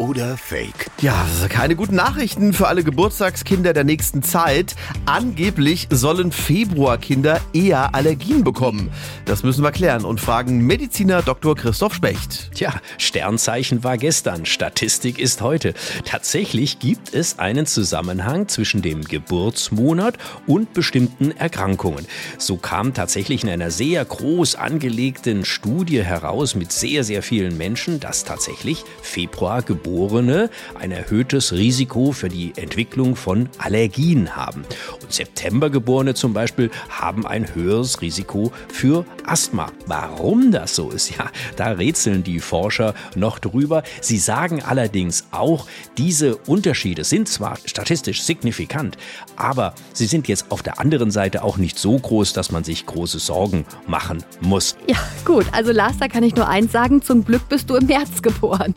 oder Fake? Ja, keine guten Nachrichten für alle Geburtstagskinder der nächsten Zeit. Angeblich sollen Februarkinder eher Allergien bekommen. Das müssen wir klären und fragen Mediziner Dr. Christoph Specht. Tja, Sternzeichen war gestern, Statistik ist heute. Tatsächlich gibt es einen Zusammenhang zwischen dem Geburtsmonat und bestimmten Erkrankungen. So kam tatsächlich in einer sehr groß angelegten Studie heraus mit sehr, sehr vielen Menschen, dass tatsächlich Februar Geburtstag Geborene ein erhöhtes Risiko für die Entwicklung von Allergien haben. Und Septembergeborene zum Beispiel haben ein höheres Risiko für Asthma. Warum das so ist, ja, da rätseln die Forscher noch drüber. Sie sagen allerdings auch, diese Unterschiede sind zwar statistisch signifikant, aber sie sind jetzt auf der anderen Seite auch nicht so groß, dass man sich große Sorgen machen muss. Ja, gut. Also Lars, da kann ich nur eins sagen. Zum Glück bist du im März geboren.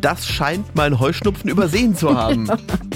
Das scheint mein Heuschnupfen übersehen zu haben.